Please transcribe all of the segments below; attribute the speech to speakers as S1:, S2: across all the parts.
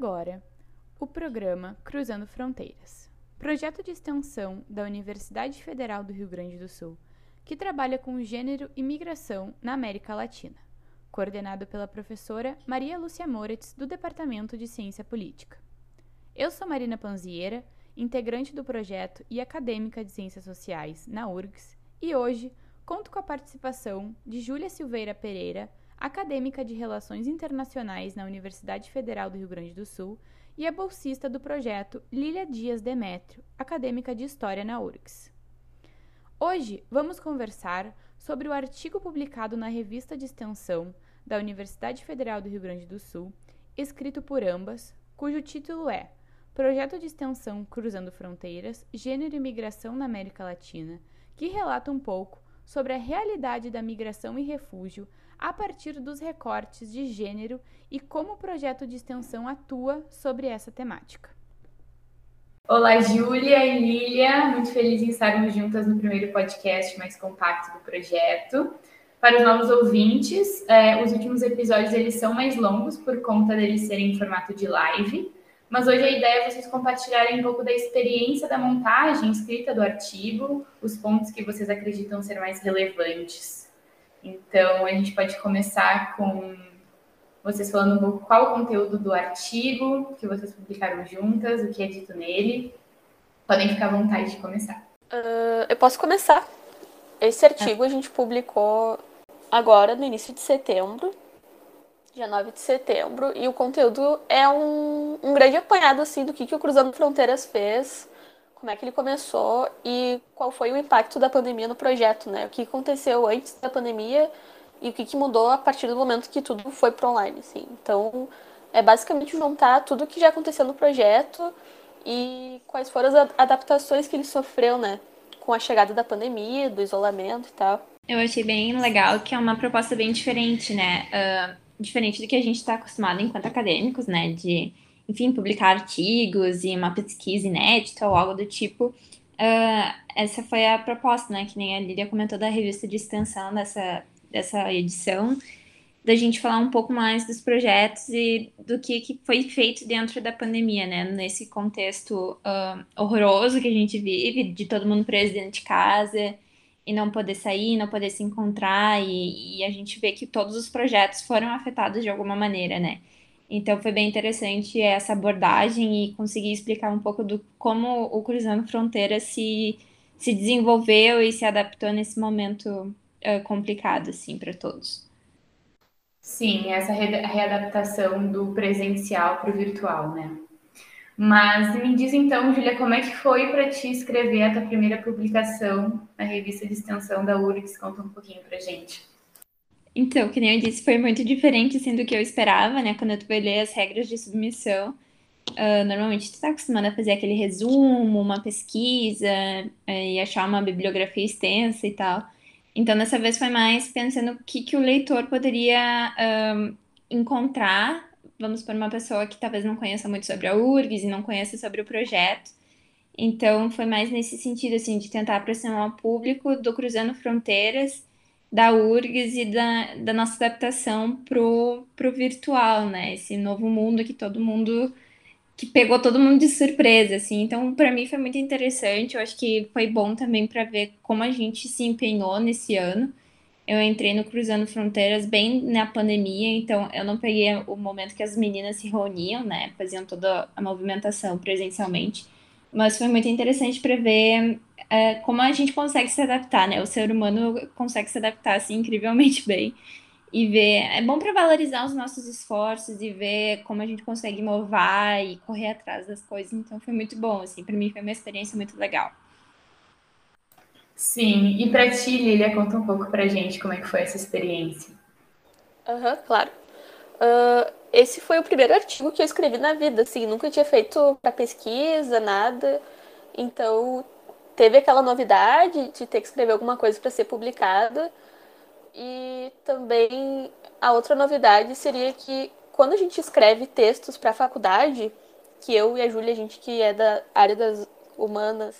S1: Agora o programa Cruzando Fronteiras, projeto de extensão da Universidade Federal do Rio Grande do Sul, que trabalha com gênero e migração na América Latina, coordenado pela professora Maria Lúcia Moritz, do Departamento de Ciência Política. Eu sou Marina Panzieira, integrante do projeto e acadêmica de Ciências Sociais na URGS, e hoje conto com a participação de Júlia Silveira Pereira, acadêmica de Relações Internacionais na Universidade Federal do Rio Grande do Sul e é bolsista do projeto Lília Dias Demétrio, acadêmica de História na URGS. Hoje vamos conversar sobre o artigo publicado na revista de extensão da Universidade Federal do Rio Grande do Sul, escrito por ambas, cujo título é Projeto de Extensão Cruzando Fronteiras, Gênero e Migração na América Latina, que relata um pouco sobre a realidade da migração e refúgio a partir dos recortes de gênero e como o projeto de extensão atua sobre essa temática.
S2: Olá, Júlia e Lília, muito feliz em estarmos juntas no primeiro podcast mais compacto do projeto. Para os novos ouvintes, é, os últimos episódios eles são mais longos por conta deles serem em formato de live, mas hoje a ideia é vocês compartilharem um pouco da experiência da montagem escrita do artigo, os pontos que vocês acreditam ser mais relevantes. Então, a gente pode começar com vocês falando um pouco qual o conteúdo do artigo que vocês publicaram juntas, o que é dito nele. Podem ficar à vontade de começar.
S3: Uh, eu posso começar. Esse artigo a gente publicou agora, no início de setembro, dia 9 de setembro, e o conteúdo é um, um grande apanhado assim, do que, que o Cruzando Fronteiras fez como é que ele começou e qual foi o impacto da pandemia no projeto, né? O que aconteceu antes da pandemia e o que, que mudou a partir do momento que tudo foi para online, assim. Então, é basicamente juntar tudo o que já aconteceu no projeto e quais foram as adaptações que ele sofreu, né? Com a chegada da pandemia, do isolamento e tal.
S4: Eu achei bem legal que é uma proposta bem diferente, né? Uh, diferente do que a gente está acostumado enquanto acadêmicos, né? De enfim, publicar artigos e uma pesquisa inédita ou algo do tipo. Uh, essa foi a proposta, né? Que nem a Lília comentou da revista de extensão dessa, dessa edição, da gente falar um pouco mais dos projetos e do que, que foi feito dentro da pandemia, né? Nesse contexto uh, horroroso que a gente vive, de todo mundo preso dentro de casa e não poder sair, não poder se encontrar, e, e a gente vê que todos os projetos foram afetados de alguma maneira, né? Então foi bem interessante essa abordagem e conseguir explicar um pouco do como o Cruzando Fronteiras se, se desenvolveu e se adaptou nesse momento uh, complicado assim para todos.
S2: Sim, essa readaptação do presencial para o virtual, né? Mas me diz então, Julia, como é que foi para ti escrever a tua primeira publicação na revista de extensão da URGS? Conta um pouquinho para gente.
S4: Então, que nem eu disse, foi muito diferente assim, do que eu esperava, né? Quando tu ler as regras de submissão, uh, normalmente tu está acostumado a fazer aquele resumo, uma pesquisa uh, e achar uma bibliografia extensa e tal. Então, dessa vez foi mais pensando o que, que o leitor poderia uh, encontrar, vamos por uma pessoa que talvez não conheça muito sobre a URGS e não conheça sobre o projeto. Então, foi mais nesse sentido, assim, de tentar aproximar o público do Cruzando Fronteiras da URGS e da, da nossa adaptação pro, pro virtual, né? Esse novo mundo que todo mundo que pegou todo mundo de surpresa, assim. Então, para mim foi muito interessante. Eu acho que foi bom também para ver como a gente se empenhou nesse ano. Eu entrei no Cruzando Fronteiras bem na pandemia, então eu não peguei o momento que as meninas se reuniam, né? Faziam toda a movimentação presencialmente. Mas foi muito interessante para ver é, como a gente consegue se adaptar, né? O ser humano consegue se adaptar assim incrivelmente bem e ver. É bom para valorizar os nossos esforços e ver como a gente consegue inovar e correr atrás das coisas. Então foi muito bom, assim, para mim foi uma experiência muito legal.
S2: Sim, e para ti, Lilia, conta um pouco para gente como é que foi essa experiência.
S3: Aham, uhum, claro. Uh, esse foi o primeiro artigo que eu escrevi na vida, assim, nunca tinha feito para pesquisa, nada. Então, teve aquela novidade de ter que escrever alguma coisa para ser publicada. E também a outra novidade seria que quando a gente escreve textos para a faculdade, que eu e a Júlia, a gente que é da área das humanas,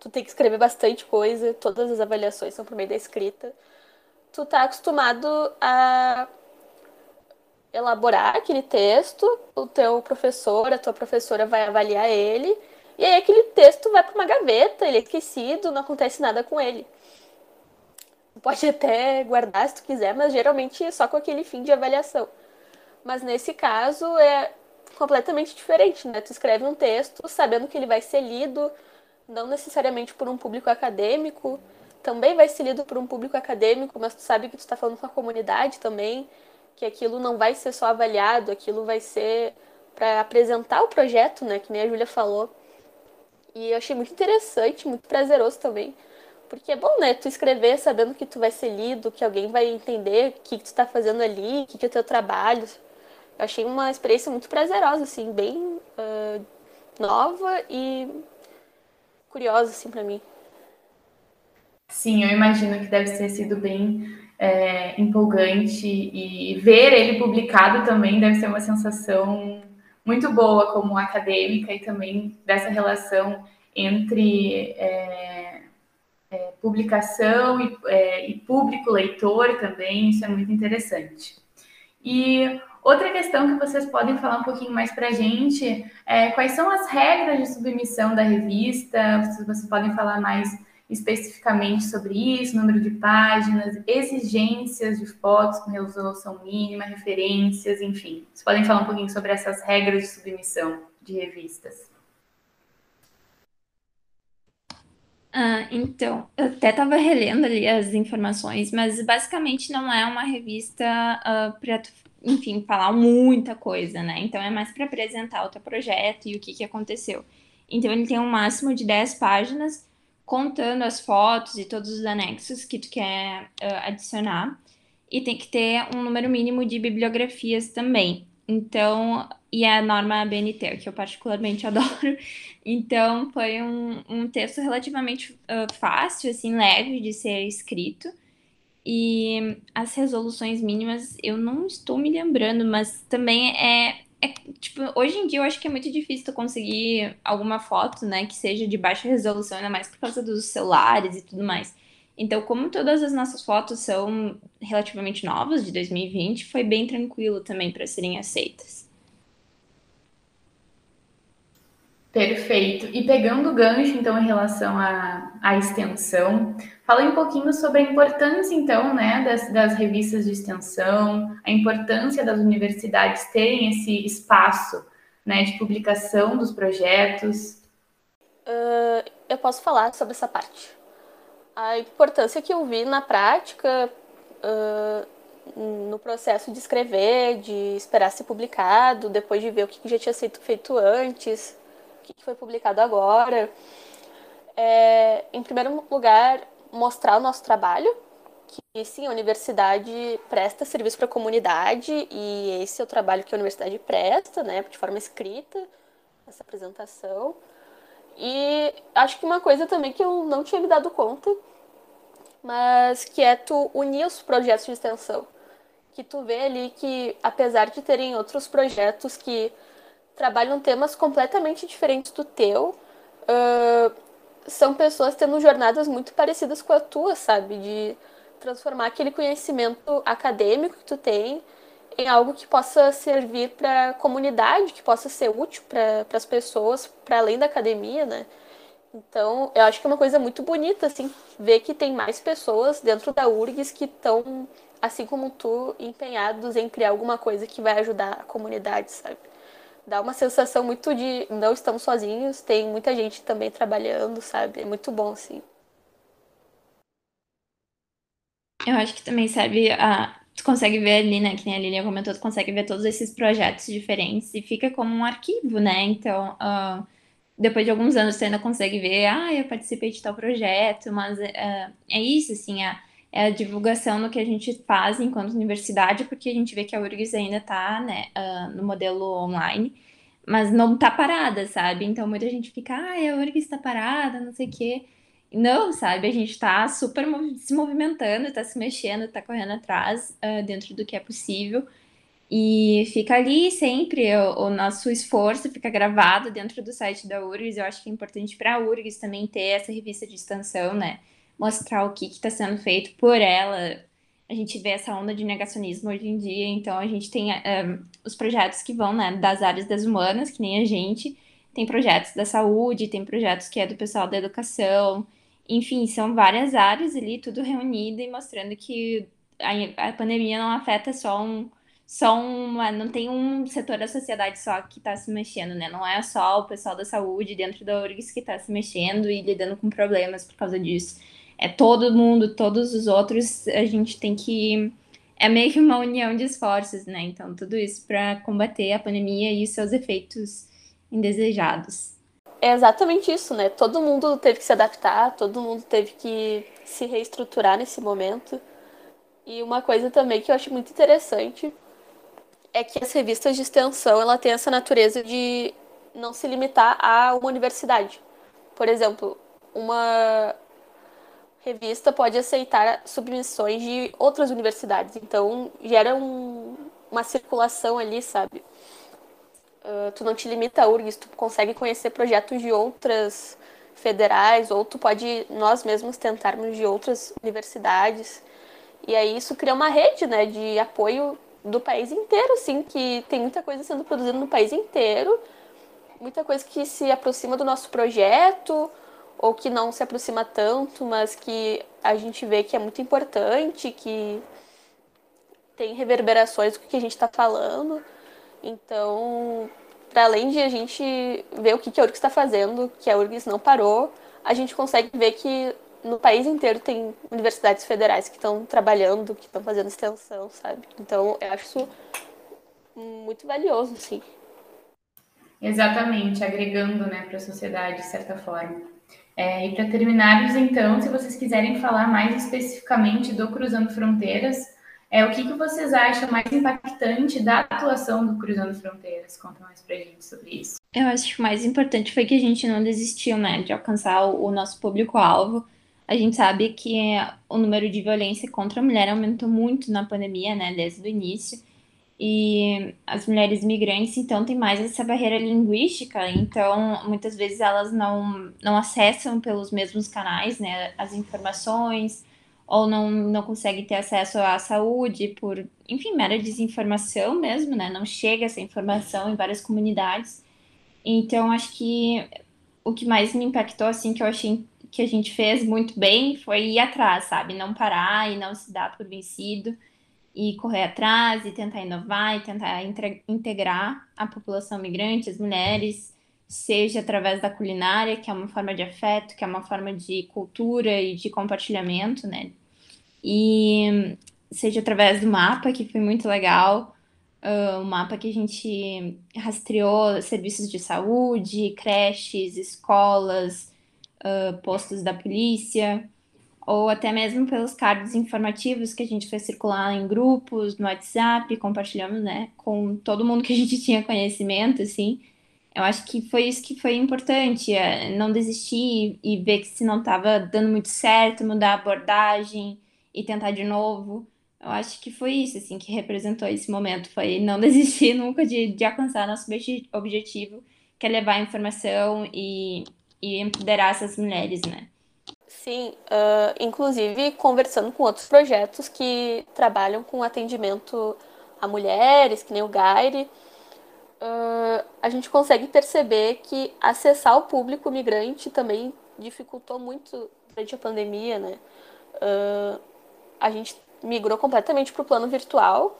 S3: tu tem que escrever bastante coisa, todas as avaliações são por meio da escrita. Tu tá acostumado a elaborar aquele texto, o teu professor, a tua professora vai avaliar ele, e aí aquele texto vai para uma gaveta, ele é esquecido, não acontece nada com ele. Pode até guardar se tu quiser, mas geralmente é só com aquele fim de avaliação. Mas nesse caso é completamente diferente, né? Tu escreve um texto sabendo que ele vai ser lido, não necessariamente por um público acadêmico, também vai ser lido por um público acadêmico, mas tu sabe que tu está falando com a comunidade também, que aquilo não vai ser só avaliado, aquilo vai ser para apresentar o projeto, né? Que nem a Júlia falou. E eu achei muito interessante, muito prazeroso também. Porque é bom, né? Tu escrever sabendo que tu vai ser lido, que alguém vai entender o que, que tu está fazendo ali, o que, que é o teu trabalho. Eu achei uma experiência muito prazerosa, assim, bem uh, nova e curiosa, assim, para mim.
S2: Sim, eu imagino que deve ter sido bem é, empolgante e ver ele publicado também deve ser uma sensação muito boa como acadêmica e também dessa relação entre é, é, publicação e, é, e público leitor também, isso é muito interessante. E outra questão que vocês podem falar um pouquinho mais para a gente é quais são as regras de submissão da revista, vocês, vocês podem falar mais especificamente sobre isso, número de páginas, exigências de fotos com resolução mínima, referências, enfim. Vocês podem falar um pouquinho sobre essas regras de submissão de revistas.
S4: Ah, então, eu até estava relendo ali as informações, mas basicamente não é uma revista uh, para, enfim, falar muita coisa, né? Então é mais para apresentar o teu projeto e o que, que aconteceu. Então ele tem um máximo de 10 páginas contando as fotos e todos os anexos que tu quer uh, adicionar. E tem que ter um número mínimo de bibliografias também. Então, e a norma BNT, que eu particularmente adoro. Então, foi um, um texto relativamente uh, fácil, assim, leve de ser escrito. E as resoluções mínimas, eu não estou me lembrando, mas também é é, tipo, hoje em dia eu acho que é muito difícil tu conseguir alguma foto, né, que seja de baixa resolução, ainda mais por causa dos celulares e tudo mais. Então, como todas as nossas fotos são relativamente novas, de 2020, foi bem tranquilo também para serem aceitas.
S2: Perfeito. E pegando o gancho, então, em relação à, à extensão, fala um pouquinho sobre a importância, então, né, das, das revistas de extensão, a importância das universidades terem esse espaço, né, de publicação dos projetos.
S3: Uh, eu posso falar sobre essa parte. A importância que eu vi na prática, uh, no processo de escrever, de esperar ser publicado, depois de ver o que já tinha sido feito antes, que foi publicado agora. É, em primeiro lugar, mostrar o nosso trabalho, que sim, a universidade presta serviço para a comunidade e esse é o trabalho que a universidade presta, né, de forma escrita, essa apresentação. E acho que uma coisa também que eu não tinha me dado conta, mas que é tu unir os projetos de extensão. Que tu vê ali que, apesar de terem outros projetos que trabalham temas completamente diferentes do teu. Uh, são pessoas tendo jornadas muito parecidas com a tua, sabe? De transformar aquele conhecimento acadêmico que tu tem em algo que possa servir para a comunidade, que possa ser útil para as pessoas, para além da academia, né? Então, eu acho que é uma coisa muito bonita, assim, ver que tem mais pessoas dentro da URGS que estão, assim como tu, empenhados em criar alguma coisa que vai ajudar a comunidade, sabe? Dá uma sensação muito de não estamos sozinhos, tem muita gente também trabalhando, sabe? É muito bom, assim.
S4: Eu acho que também serve a. Tu consegue ver ali, né? Que nem a Lilian comentou, tu consegue ver todos esses projetos diferentes e fica como um arquivo, né? Então, uh, depois de alguns anos, você ainda consegue ver, ah, eu participei de tal projeto, mas uh, é isso, assim, a, é a divulgação do que a gente faz enquanto universidade, porque a gente vê que a URGS ainda está né, uh, no modelo online, mas não está parada, sabe? Então muita gente fica, ah, a URGS está parada, não sei o quê. Não, sabe? A gente está super se movimentando, está se mexendo, está correndo atrás uh, dentro do que é possível. E fica ali sempre o, o, nosso esforço, fica gravado dentro do site da URGS. Eu acho que é importante para a URGS também ter essa revista de extensão, né? Mostrar o que está sendo feito por ela. A gente vê essa onda de negacionismo hoje em dia, então a gente tem um, eh, os projetos que vão né, das áreas das humanas, que nem a gente, tem projetos da saúde, tem projetos que é do pessoal da educação, enfim, são várias áreas ali, tudo reunido e mostrando que a, a pandemia não afeta só um, só uma, não tem um setor da sociedade só que está se mexendo, né? Não é só o pessoal da saúde dentro da URGS que está se mexendo e lidando com problemas por causa disso. É todo mundo, todos os outros, a gente tem que. É meio que uma união de esforços, né? Então, tudo isso para combater a pandemia e seus efeitos indesejados.
S3: É exatamente isso, né? Todo mundo teve que se adaptar, todo mundo teve que se reestruturar nesse momento. E uma coisa também que eu acho muito interessante é que as revistas de extensão ela tem essa natureza de não se limitar a uma universidade. Por exemplo, uma revista pode aceitar submissões de outras universidades, então gera um, uma circulação ali, sabe? Uh, tu não te limita a URGS, tu consegue conhecer projetos de outras federais, ou tu pode nós mesmos tentarmos de outras universidades. E aí isso cria uma rede, né, de apoio do país inteiro, assim, que tem muita coisa sendo produzida no país inteiro, muita coisa que se aproxima do nosso projeto, ou que não se aproxima tanto, mas que a gente vê que é muito importante, que tem reverberações do que a gente está falando. Então, para além de a gente ver o que a URGS está fazendo, que a URGS não parou, a gente consegue ver que no país inteiro tem universidades federais que estão trabalhando, que estão fazendo extensão, sabe? Então, eu acho isso muito valioso, sim.
S2: Exatamente, agregando né, para a sociedade, de certa forma. É, e para terminarmos, então, se vocês quiserem falar mais especificamente do Cruzando Fronteiras, é, o que, que vocês acham mais impactante da atuação do Cruzando Fronteiras? Conta mais para a gente sobre isso.
S4: Eu acho que o mais importante foi que a gente não desistiu, né, de alcançar o, nosso público-alvo a gente sabe que o número de violência contra a mulher aumentou muito na pandemia, né, desde o início. E as mulheres migrantes, então, têm mais essa barreira linguística, então, muitas vezes elas não, não acessam pelos mesmos canais, né, as informações, ou não, não conseguem ter acesso à saúde por, enfim, mera desinformação mesmo, né, não chega essa informação em várias comunidades. Então, acho que o que mais me impactou, assim, que eu achei que a gente fez muito bem foi ir atrás, sabe? Não parar e não se dar por vencido e correr atrás e tentar inovar e tentar integrar a população migrante, as mulheres, seja através da culinária, que é uma forma de afeto, que é uma forma de cultura e de compartilhamento, né? E seja através do mapa, que foi muito legal, uh, um mapa que a gente rastreou serviços de saúde, creches, escolas, uh, postos da polícia, ou até mesmo pelos cards informativos que a gente fez circular em grupos, no WhatsApp, compartilhamos, né, com todo mundo que a gente tinha conhecimento, assim. Eu acho que foi isso que foi importante, é não desistir e ver que se não estava dando muito certo, mudar a abordagem e tentar de novo. Eu acho que foi isso, assim, que representou esse momento, foi não desistir nunca de, de alcançar nosso objetivo, que é levar informação e e empoderar essas mulheres, né?
S3: Sim, uh, inclusive conversando com outros projetos que trabalham com atendimento a mulheres, que nem o Gaire, uh, a gente consegue perceber que acessar o público migrante também dificultou muito durante a pandemia, né? Uh, a gente migrou completamente para o plano virtual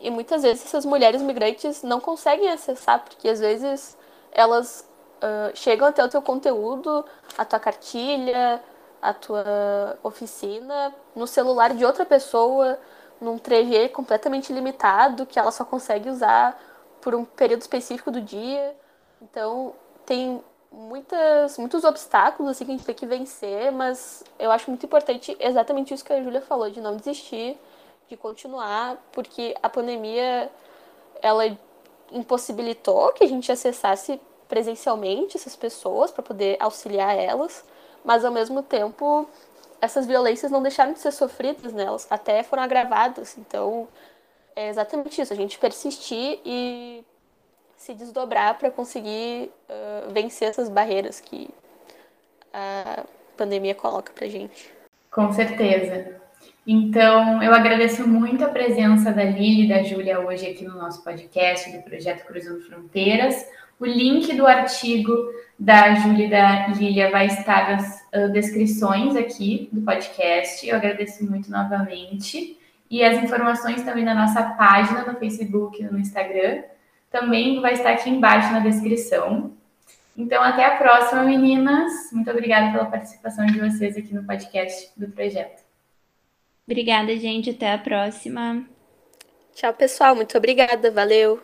S3: e muitas vezes essas mulheres migrantes não conseguem acessar, porque às vezes elas uh, chegam até o teu conteúdo, a tua cartilha, a tua oficina, no celular de outra pessoa, num 3G completamente limitado, que ela só consegue usar por um período específico do dia. Então, tem muitas, muitos obstáculos assim, que a gente tem que vencer, mas eu acho muito importante exatamente isso que a Júlia falou, de não desistir, de continuar, porque a pandemia ela impossibilitou que a gente acessasse presencialmente essas pessoas para poder auxiliar elas, mas ao mesmo tempo essas violências não deixaram de ser sofridas, né? Elas até foram agravadas. Então, é exatamente isso, a gente persistir e se desdobrar para conseguir uh, vencer essas barreiras que a pandemia coloca para gente.
S2: Com certeza. Então, eu agradeço muito a presença da Lili e da Júlia hoje aqui no nosso podcast do Projeto Cruzando Fronteiras. O link do artigo da Júlia e da Lilia vai estar nas uh, descrições aqui do podcast. Eu agradeço muito novamente. E as informações também na nossa página no Facebook e no Instagram também vai estar aqui embaixo na descrição. Então, até a próxima, meninas. Muito obrigada pela participação de vocês aqui no podcast do projeto.
S4: Obrigada, gente. Até a próxima.
S3: Tchau, pessoal. Muito obrigada. Valeu.